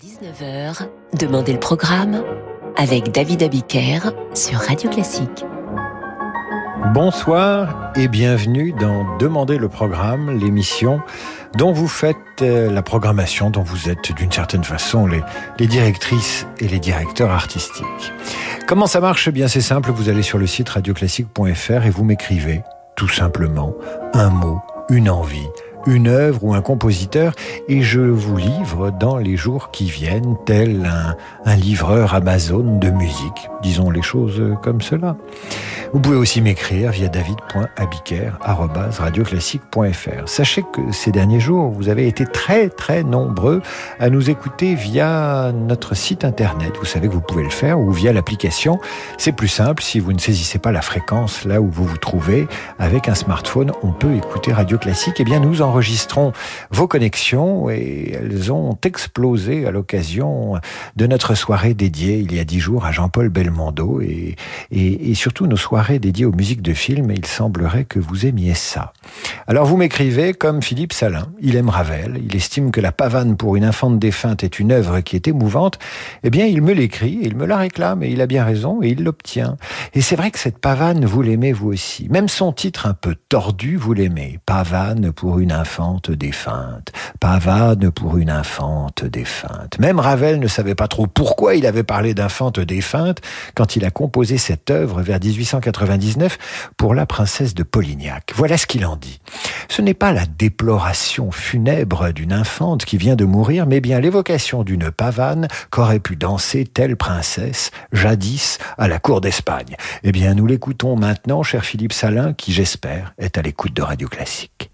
19h, Demandez le programme avec David Abiker sur Radio Classique. Bonsoir et bienvenue dans Demandez le programme, l'émission dont vous faites euh, la programmation, dont vous êtes d'une certaine façon les, directrices et les directeurs artistiques. Comment ça marche? Eh bien c'est simple, vous allez sur le site radioclassique.fr et vous m'écrivez tout simplement un mot, une envie une œuvre ou un compositeur et je vous livre dans les jours qui viennent, tel un, un livreur Amazon de musique. Disons les choses comme cela. Vous pouvez aussi m'écrire via david.abiker.radioclassique.fr. Sachez que ces derniers jours, vous avez été très très nombreux à nous écouter via notre site internet. Vous savez que vous pouvez le faire ou via l'application. C'est plus simple si vous ne saisissez pas la fréquence là où vous vous trouvez. Avec un smartphone, on peut écouter Radio Classique. Eh bien, nous enregistrons vos connexions et elles ont explosé à l'occasion de notre soirée dédiée il y a dix jours à Jean-Paul Belmondo et, surtout nos soirées dédiée aux musiques de films il semblerait que vous aimiez ça. Alors vous m'écrivez comme Philippe Salin, il aime Ravel, il estime que la pavane pour une infante défunte est une œuvre qui est émouvante, eh bien il me l'écrit, il me la réclame et il a bien raison et il l'obtient. Et c'est vrai que cette pavane, vous l'aimez vous aussi. Même son titre un peu tordu, vous l'aimez. Pavane pour une infante défunte. Pavane pour une infante défunte. Même Ravel ne savait pas trop pourquoi il avait parlé d'infante défunte quand il a composé cette œuvre vers 1840 pour la princesse de Polignac. Voilà ce qu'il en dit. Ce n'est pas la déploration funèbre d'une infante qui vient de mourir, mais bien l'évocation d'une pavane qu'aurait pu danser telle princesse jadis à la cour d'Espagne. Eh bien, nous l'écoutons maintenant, cher Philippe Salin, qui, j'espère, est à l'écoute de Radio Classique.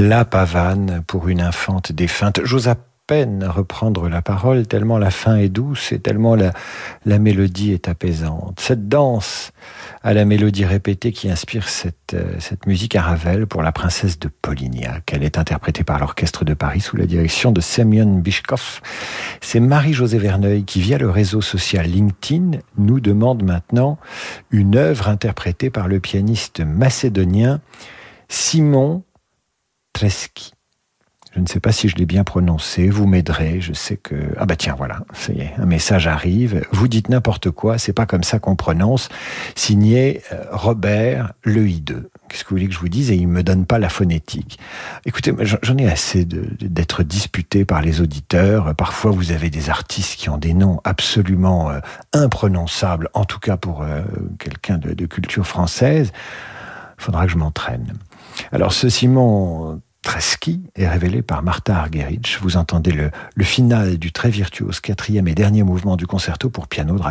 La pavane pour une infante défunte. J'ose à peine reprendre la parole, tellement la fin est douce et tellement la, mélodie est apaisante. Cette danse à la mélodie répétée qui inspire cette, euh, cette musique à Ravel pour la princesse de Polignac. Elle est interprétée par l'Orchestre de Paris sous la direction de Semyon Bishkov. C'est Marie-Josée Verneuil qui, via le réseau social LinkedIn, nous demande maintenant une œuvre interprétée par le pianiste macédonien Simon je ne sais pas si je l'ai bien prononcé, vous m'aiderez, je sais que... Ah bah tiens, voilà, ça y est, un message arrive, vous dites n'importe quoi, c'est pas comme ça qu'on prononce, signé euh, Robert Le I2. Qu'est-ce que vous voulez que je vous dise? Et il me donne pas la phonétique. Écoutez, j'en ai assez d'être disputé par les auditeurs. Parfois, vous avez des artistes qui ont des noms absolument euh, imprononçables, en tout cas pour euh, quelqu'un de culture française. Il faudra que je m'entraîne. Alors ce Simon Treski est révélé par Martha Argerich. Vous entendez le, le final du très virtuose quatrième et dernier mouvement du concerto pour piano de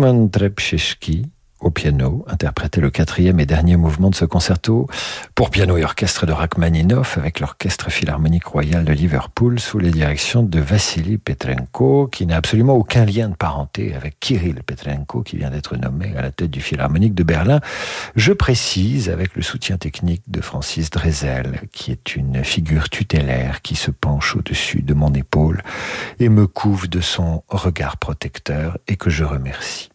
Simon au piano, interprétait le quatrième et dernier mouvement de ce concerto pour piano et orchestre de Rachmaninoff avec l'Orchestre Philharmonique Royal de Liverpool sous les directions de Vassili Petrenko, qui n'a absolument aucun lien de parenté avec Kirill Petrenko, qui vient d'être nommé à la tête du Philharmonique de Berlin. Je précise, avec le soutien technique de Francis Drezel, qui est une figure tutélaire qui se penche au-dessus de mon épaule et me couvre de son regard protecteur et que je remercie.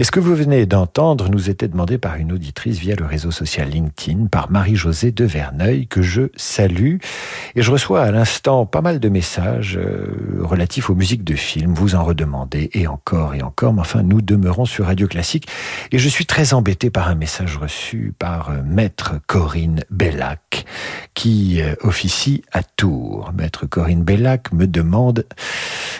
Et ce que vous venez d'entendre nous était demandé par une auditrice via le réseau social LinkedIn, par Marie-Josée de Verneuil, que je salue. Et je reçois à l'instant pas mal de messages euh, relatifs aux musiques de films. Vous en redemandez, et encore et encore. Mais enfin, nous demeurons sur Radio Classique. Et je suis très embêté par un message reçu par euh, Maître Corinne Bellac, qui euh, officie à Tours. Maître Corinne Bellac me demande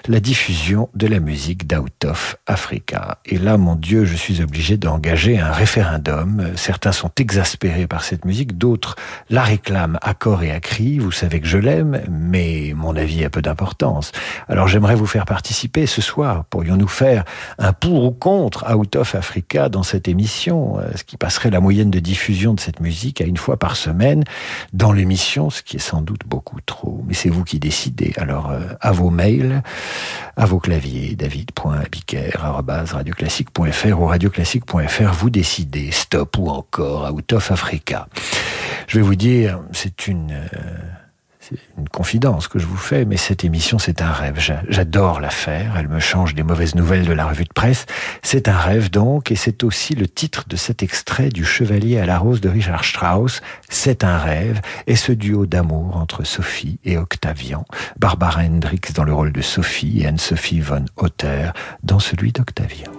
la diffusion de la musique d'Out of Africa. Et là, mon Dieu, je suis obligé d'engager un référendum. Certains sont exaspérés par cette musique, d'autres la réclament à corps et à cri. Vous savez que je l'aime, mais mon avis a peu d'importance. Alors j'aimerais vous faire participer ce soir. Pourrions-nous faire un pour ou contre Out of Africa dans cette émission, euh, ce qui passerait la moyenne de diffusion de cette musique à une fois par semaine dans l'émission, ce qui est sans doute beaucoup trop. Mais c'est vous qui décidez. Alors euh, à vos mails, à vos claviers, david.abiker.radioclassique.fr ou radioclassique.fr, vous décidez stop ou encore out of Africa. Je vais vous dire, c'est une... Euh, une confidence que je vous fais, mais cette émission, c'est un rêve. J'adore la faire. Elle me change des mauvaises nouvelles de la revue de presse. C'est un rêve donc, et c'est aussi le titre de cet extrait du Chevalier à la rose de Richard Strauss. C'est un rêve, et ce duo d'amour entre Sophie et Octavian. Barbara Hendricks dans le rôle de Sophie et Anne-Sophie von Otter dans celui d'Octavian.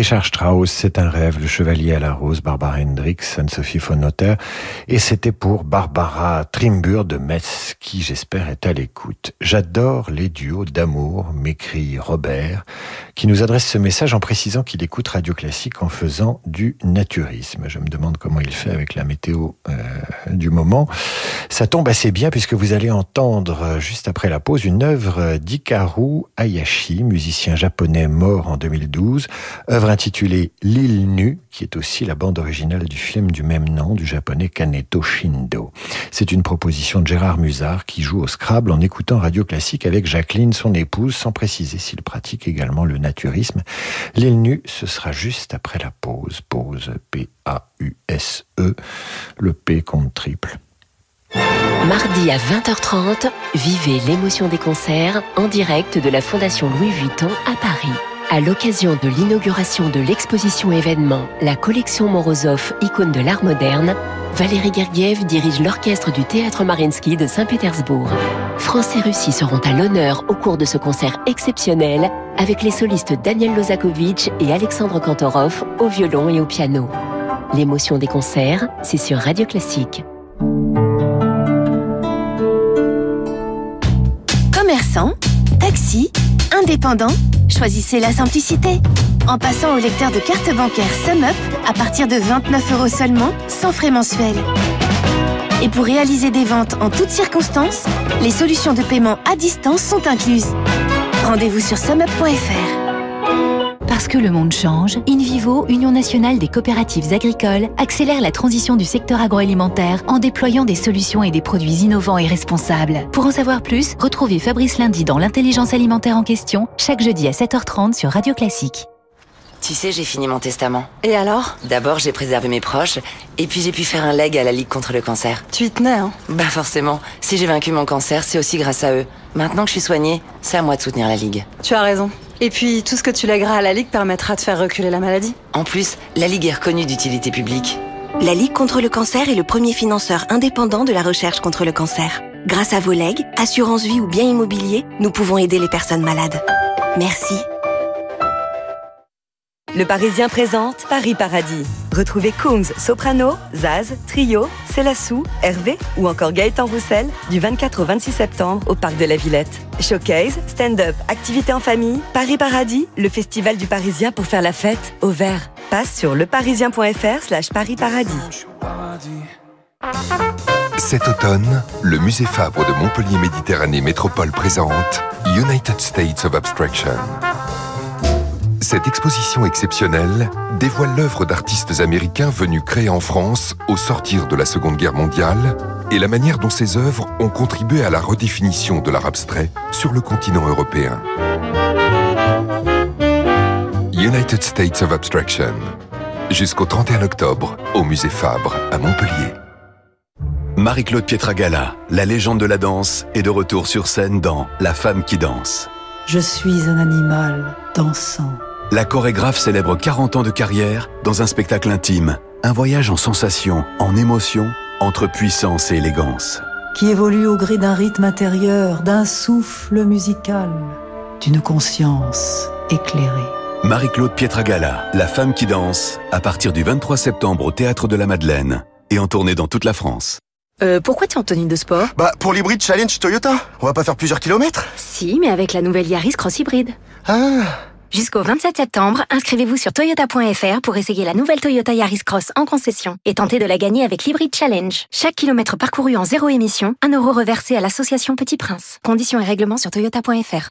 Richard Strauss, c'est un rêve, le chevalier à la rose, Barbara Hendricks, Anne-Sophie von Notter. Et c'était pour Barbara Trimbur de Metz, qui j'espère est à l'écoute. J'adore les duos d'amour, m'écrit Robert, qui nous adresse ce message en précisant qu'il écoute Radio Classique en faisant du naturisme. Je me demande comment il fait avec la météo euh, du moment. Ça tombe assez bien puisque vous allez entendre euh, juste après la pause une œuvre d'Ikaru Hayashi, musicien japonais mort en 2012 œuvre intitulée L'île nue, qui est aussi la bande originale du film du même nom du japonais Kaneto Shindo. C'est une proposition de Gérard Musard qui joue au Scrabble en écoutant Radio Classique avec Jacqueline, son épouse, sans préciser s'il pratique également le naturisme. L'île nue, ce sera juste après la pause. Pause P-A-U-S-E. Le P compte triple. Mardi à 20h30, vivez l'émotion des concerts en direct de la Fondation Louis Vuitton à Paris. À l'occasion de l'inauguration de l'exposition événement La collection Morozov, icône de l'art moderne, Valérie Gergiev dirige l'orchestre du Théâtre Marinsky de Saint-Pétersbourg. France et Russie seront à l'honneur au cours de ce concert exceptionnel avec les solistes Daniel Lozakovitch et Alexandre Kantorov au violon et au piano. L'émotion des concerts, c'est sur Radio Classique. Commerçant, taxi, indépendant, choisissez la simplicité. En passant au lecteur de carte bancaire SumUp à partir de 29 euros seulement, sans frais mensuels. Et pour réaliser des ventes en toutes circonstances, les solutions de paiement à distance sont incluses. Rendez-vous sur sumup.fr. Parce que le monde change, InVivo, Union nationale des coopératives agricoles, accélère la transition du secteur agroalimentaire en déployant des solutions et des produits innovants et responsables. Pour en savoir plus, retrouvez Fabrice Lundi dans l'intelligence alimentaire en question, chaque jeudi à 7h30 sur Radio Classique. Tu sais, j'ai fini mon testament. Et alors? D'abord, j'ai préservé mes proches, et puis j'ai pu faire un leg à la Ligue contre le cancer. Tu y tenais, hein? Bah forcément, si j'ai vaincu mon cancer, c'est aussi grâce à eux. Maintenant que je suis soignée, c'est à moi de soutenir la Ligue. Tu as raison. Et puis, tout ce que tu lègueras à la Ligue permettra de faire reculer la maladie. En plus, la Ligue est reconnue d'utilité publique. La Ligue contre le cancer est le premier financeur indépendant de la recherche contre le cancer. Grâce à vos legs, assurance vie ou bien immobilier, nous pouvons aider les personnes malades. Merci. Le Parisien présente Paris Paradis. Retrouvez Kungs, Soprano, Zaz, Trio, Célassou, Hervé ou encore Gaëtan Roussel du 24 au 26 septembre au Parc de la Villette. Showcase, stand-up, activités en famille, Paris Paradis, le festival du Parisien pour faire la fête au vert. Passe sur leparisien.fr slash Paris Paradis. Cet automne, le musée Fabre de Montpellier Méditerranée Métropole présente United States of Abstraction. Cette exposition exceptionnelle dévoile l'œuvre d'artistes américains venus créer en France au sortir de la Seconde Guerre mondiale et la manière dont ces œuvres ont contribué à la redéfinition de l'art abstrait sur le continent européen. United States of Abstraction. Jusqu'au 31 octobre, au musée Fabre, à Montpellier. Marie-Claude Pietragala, la légende de la danse, est de retour sur scène dans La femme qui danse. Je suis un animal dansant. La chorégraphe célèbre 40 ans de carrière dans un spectacle intime, un voyage en sensations, en émotions, entre puissance et élégance. Qui évolue au gré d'un rythme intérieur, d'un souffle musical, d'une conscience éclairée. Marie-Claude Pietragala, La femme qui danse, à partir du 23 septembre au Théâtre de la Madeleine et en tournée dans toute la France. Euh, pourquoi tu es en tenue de sport? Bah, pour l'hybride Challenge Toyota. On va pas faire plusieurs kilomètres Si, mais avec la nouvelle Yaris Cross Hybride. Ah Jusqu'au 27 septembre, inscrivez-vous sur toyota.fr pour essayer la nouvelle Toyota Yaris Cross en concession et tenter de la gagner avec l'Hybrid Challenge. Chaque kilomètre parcouru en zéro émission, un euro reversé à l'association Petit Prince. Conditions et règlements sur toyota.fr.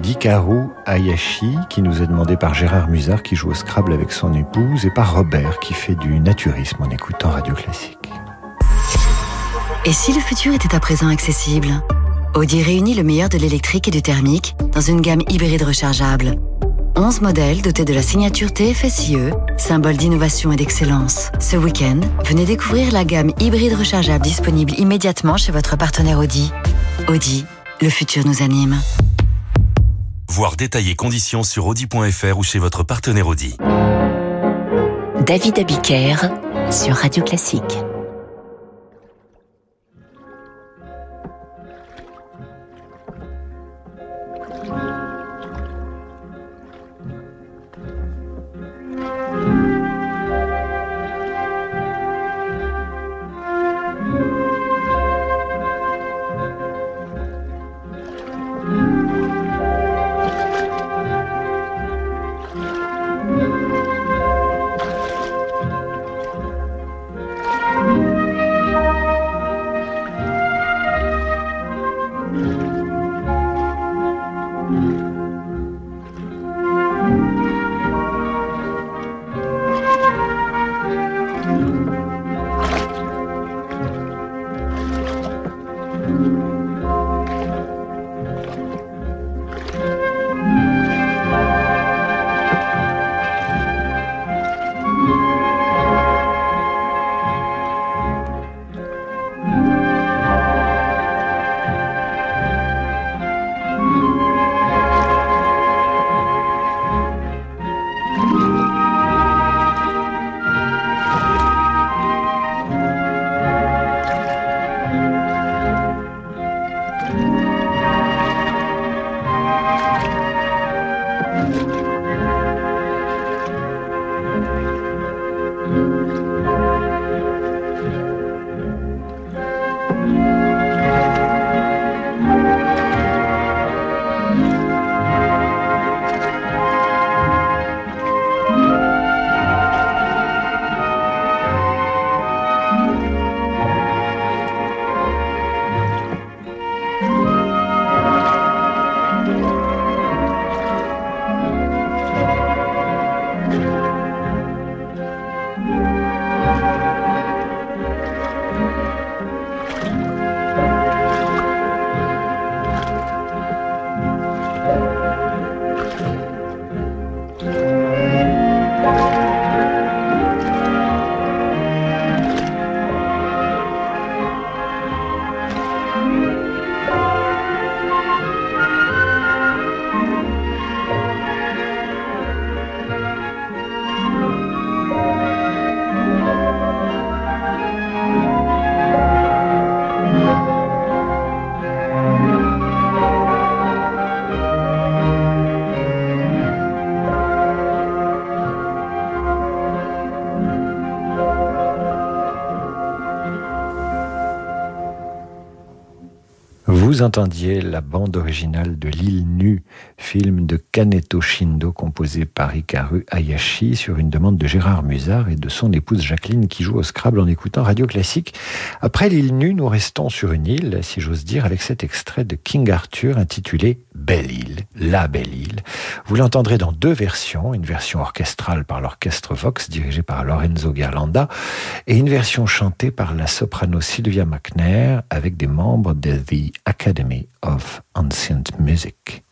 d'Ikaru Hayashi, qui nous est demandé par Gérard Musard, qui joue au Scrabble avec son épouse, et par Robert, qui fait du naturisme en écoutant Radio Classique. Et si le futur était à présent accessible? Audi réunit le meilleur de l'électrique et du thermique dans une gamme hybride rechargeable 11 modèles dotés de la signature TFSIe, symbole d'innovation et d'excellence. Ce week-end, venez découvrir la gamme hybride rechargeable disponible immédiatement chez votre partenaire Audi. Audi, le futur nous anime. Voir détailler conditions sur audi.fr ou chez votre partenaire Audi. David Abiker sur Radio Classique. Entendiez la bande originale de L'île nue, film de Kaneto Shindo composé par Hikaru Hayashi sur une demande de Gérard Musard et de son épouse Jacqueline qui joue au Scrabble en écoutant Radio Classique. Après L'île nue, nous restons sur une île, si j'ose dire, avec cet extrait de King Arthur intitulé Belle île, la belle île. Vous l'entendrez dans deux versions, une version orchestrale par l'orchestre Vox dirigé par Lorenzo Garlanda et une version chantée par la soprano Sylvia McNair avec des membres de The Academy of Ancient Music.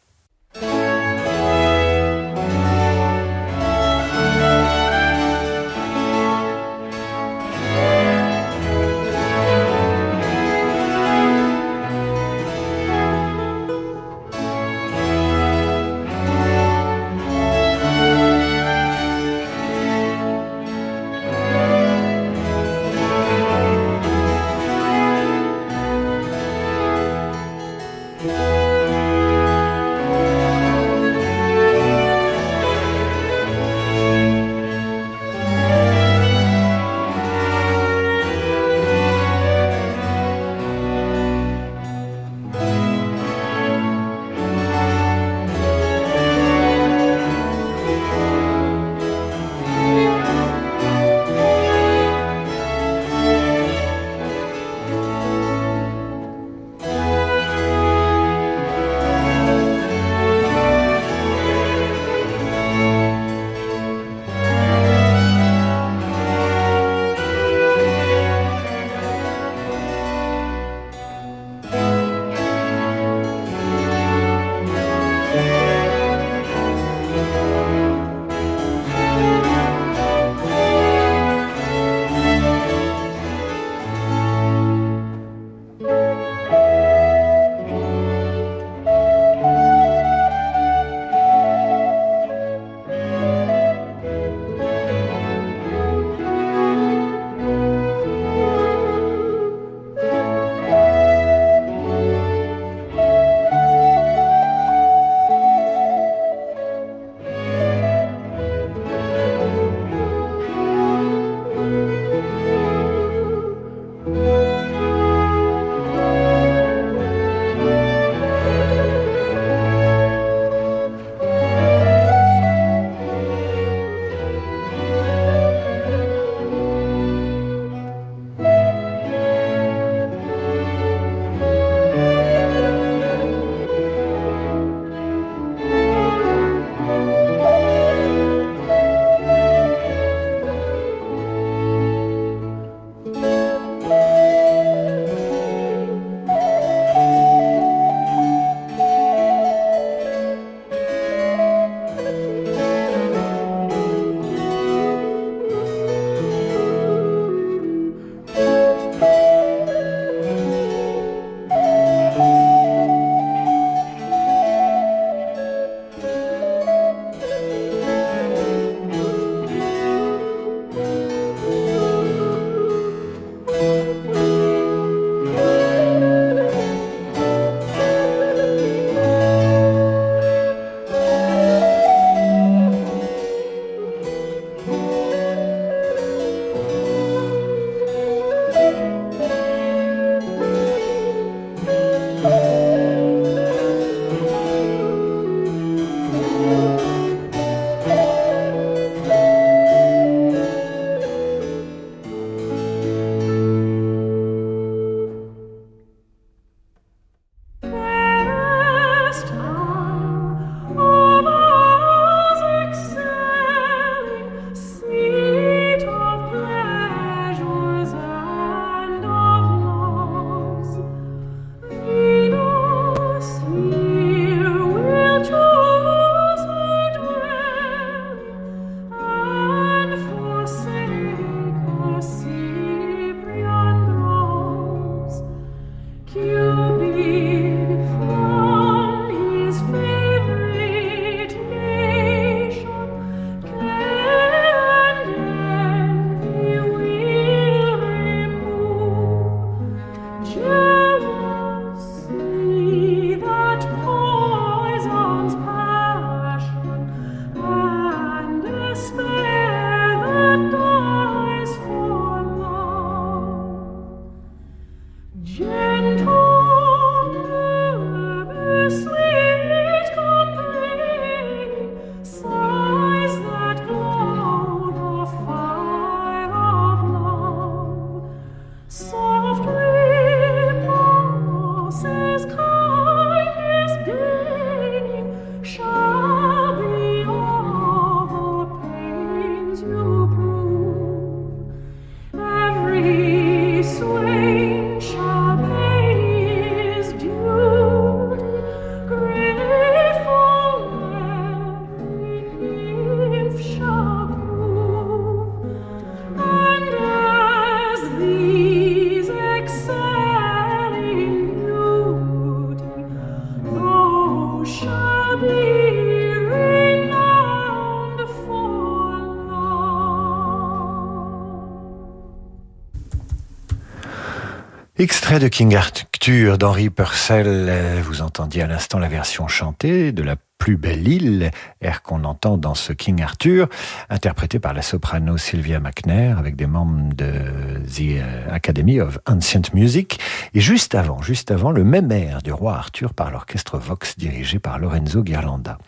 Extrait de King Arthur d'Henri Purcell. Vous entendiez à l'instant la version chantée de la plus belle île, air qu'on entend dans ce King Arthur, interprété par la soprano Sylvia McNair avec des membres de The Academy of Ancient Music. Et juste avant, juste avant, le même air du roi Arthur par l'orchestre Vox dirigé par Lorenzo Ghirlanda.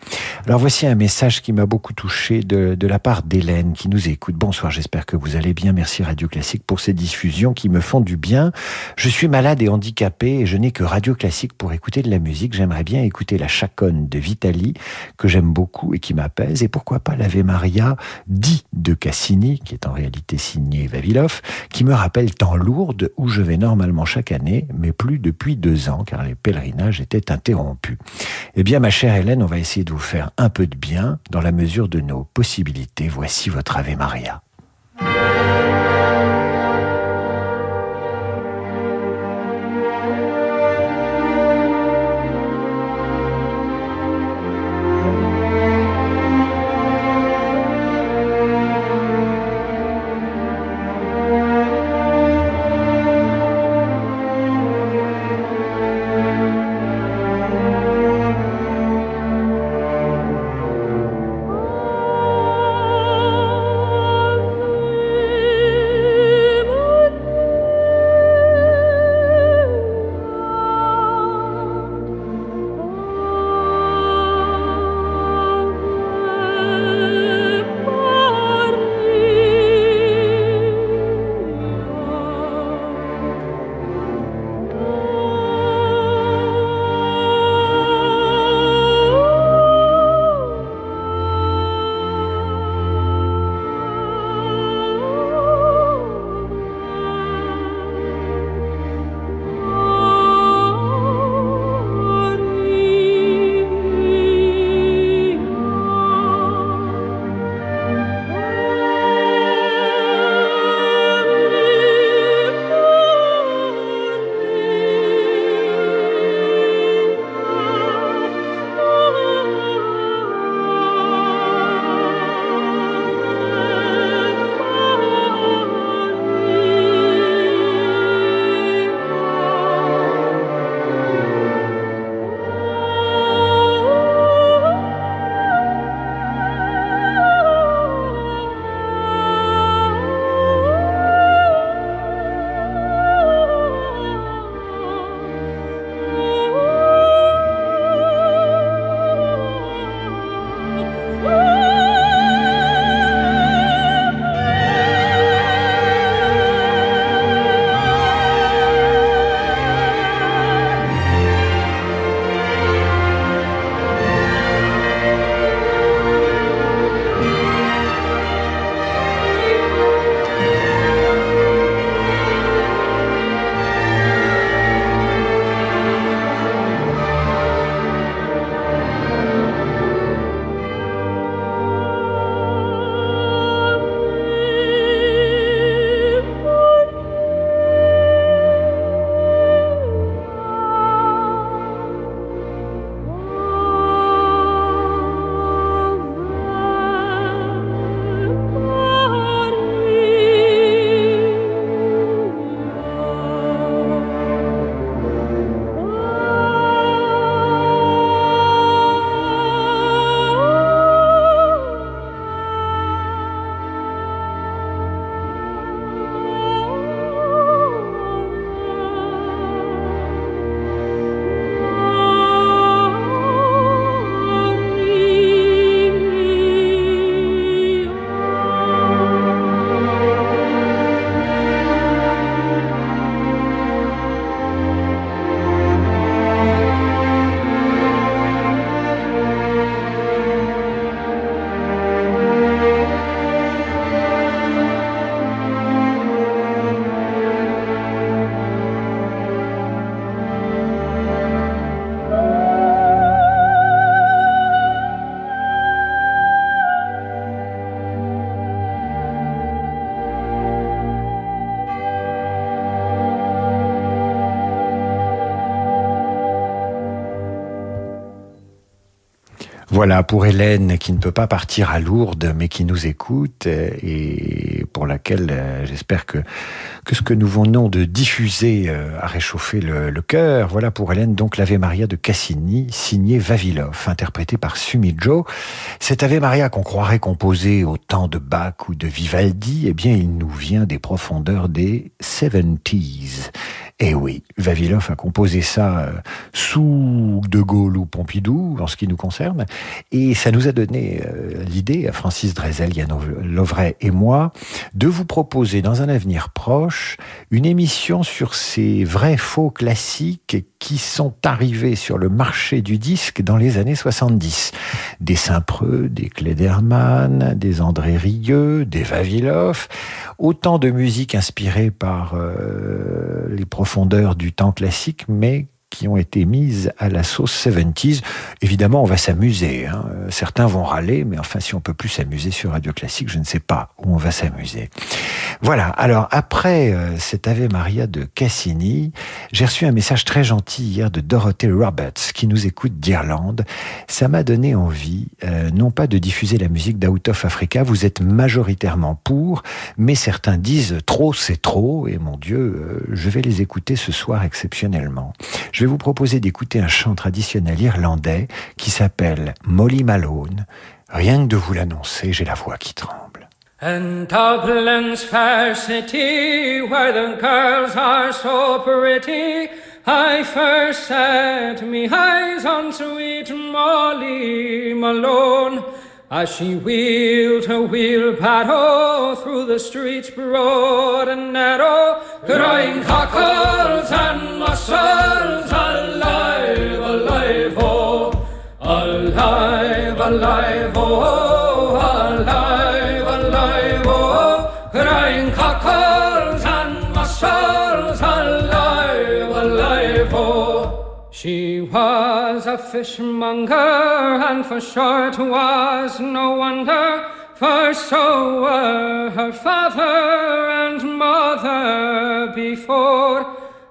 Alors voici un message qui m'a beaucoup touché de, de la part d'Hélène qui nous écoute. Bonsoir, j'espère que vous allez bien. Merci Radio Classique pour ces diffusions qui me font du bien. Je suis malade et handicapé et je n'ai que Radio Classique pour écouter de la musique. J'aimerais bien écouter la chaconne de Vitali que j'aime beaucoup et qui m'apaise, et pourquoi pas l'Ave Maria dit de Cassini, qui est en réalité signé Vavilov, qui me rappelle tant Lourdes, où je vais normalement chaque année, mais plus depuis deux ans, car les pèlerinages étaient interrompus. Eh bien, ma chère Hélène, on va essayer de vous faire un peu de bien, dans la mesure de nos possibilités. Voici votre Ave Maria. Voilà, pour Hélène qui ne peut pas partir à Lourdes, mais qui nous écoute et pour laquelle euh, j'espère que, ce que nous venons de diffuser euh, a réchauffé le, cœur. Voilà pour Hélène, donc l'Ave Maria de Cassini, signé Vavilov, interprété par Sumidjo. Cet Ave Maria qu'on croirait composé au temps de Bach ou de Vivaldi, eh bien, il nous vient des profondeurs des 70s. Et oui, Vavilov a composé ça euh, sous De Gaulle ou Pompidou, en ce qui nous concerne, et ça nous a donné euh, l'idée, à Francis Drezel, Yann Lovray et moi, de vous proposer dans un avenir proche une émission sur ces vrais faux classiques qui sont arrivés sur le marché du disque dans les années 70. Des Saint-Preux, des Klederman, des André Rieu, des Vavilov, autant de musique inspirée par euh, les profondeurs du temps classique, mais qui ont été mises à la sauce 70s. Évidemment, on va s'amuser. Hein. Certains vont râler, mais enfin, si on peut plus s'amuser sur Radio Classique, je ne sais pas où on va s'amuser. Voilà. Alors, après euh, cet Ave Maria de Cassini, j'ai reçu un message très gentil hier de Dorothy Roberts, qui nous écoute d'Irlande. Ça m'a donné envie, euh, non pas de diffuser la musique d'Out of Africa, vous êtes majoritairement pour, mais certains disent trop, c'est trop, et mon Dieu, euh, je vais les écouter ce soir exceptionnellement. Vais vous proposer d'écouter un chant traditionnel irlandais qui s'appelle Molly Malone. Rien que de vous l'annoncer, j'ai la voix qui tremble. And Dublin's fair city, where the girls are so pretty, I first set me eyes on sweet Molly Malone. As she wheeled her wheelbarrow through the streets broad and narrow, crying cockles and mussels, alive, alive, oh, alive, alive, oh, alive, alive, oh, crying cockles and mussels, alive, alive, oh. She was a fishmonger, and for sure it was no wonder, for so were her father and mother before.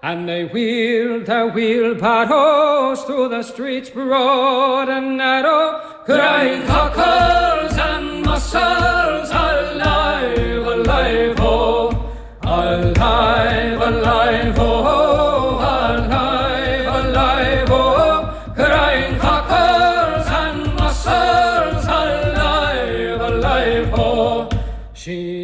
And they wheeled their wheelbarrows through the streets broad and narrow, crying cockles and mussels, alive, alive, oh, alive, alive,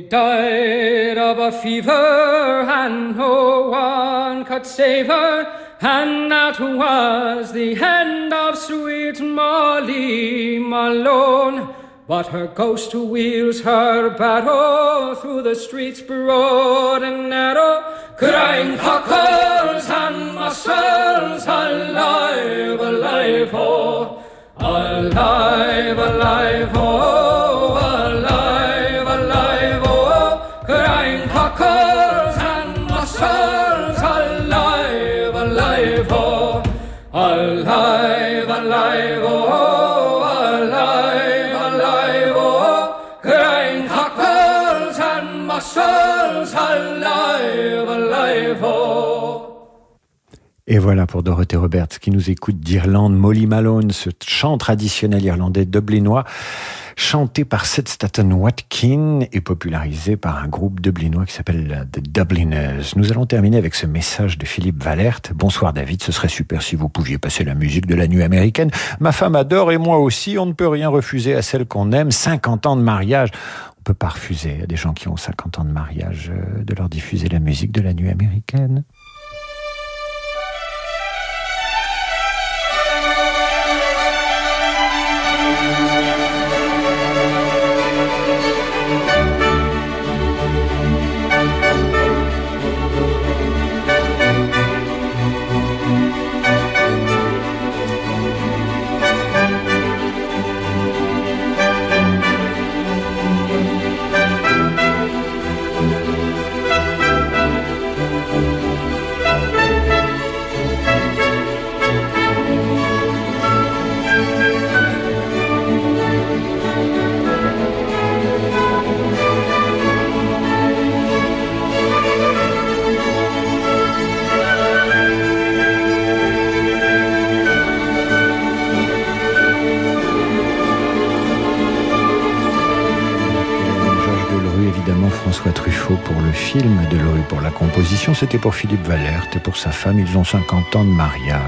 died of a fever and no one could save her, and that was the end of sweet Molly Malone. But her ghost wheels her barrow through the streets broad and narrow, crying cockles and mussels, alive, alive, oh, alive, alive, oh, Oh, alive, alive, oh! Crying alive, and alive, alive, alive, alive, alive, alive, Et voilà pour Dorothée Roberts qui nous écoute d'Irlande, Molly Malone, ce chant traditionnel irlandais dublinois, chanté par Seth Staton Watkin et popularisé par un groupe dublinois qui s'appelle The Dubliners. Nous allons terminer avec ce message de Philippe Valert. Bonsoir David, ce serait super si vous pouviez passer la musique de la nuit américaine. Ma femme adore et moi aussi, on ne peut rien refuser à celle qu'on aime. 50 ans de mariage. On peut pas refuser à des gens qui ont 50 ans de mariage euh, de leur diffuser la musique de la nuit américaine. C'était pour Philippe Valert et pour sa femme, ils ont 50 ans de mariage.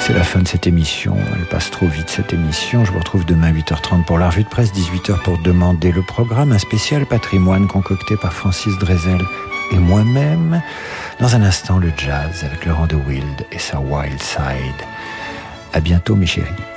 C'est la fin de cette émission, elle passe trop vite cette émission. Je vous retrouve demain 8h30 pour la revue de presse, 18h pour demander le programme, un spécial patrimoine concocté par Francis Drezel et moi-même. Dans un instant, le jazz avec Laurent de Wild et sa Wild Side. À bientôt mes chéris.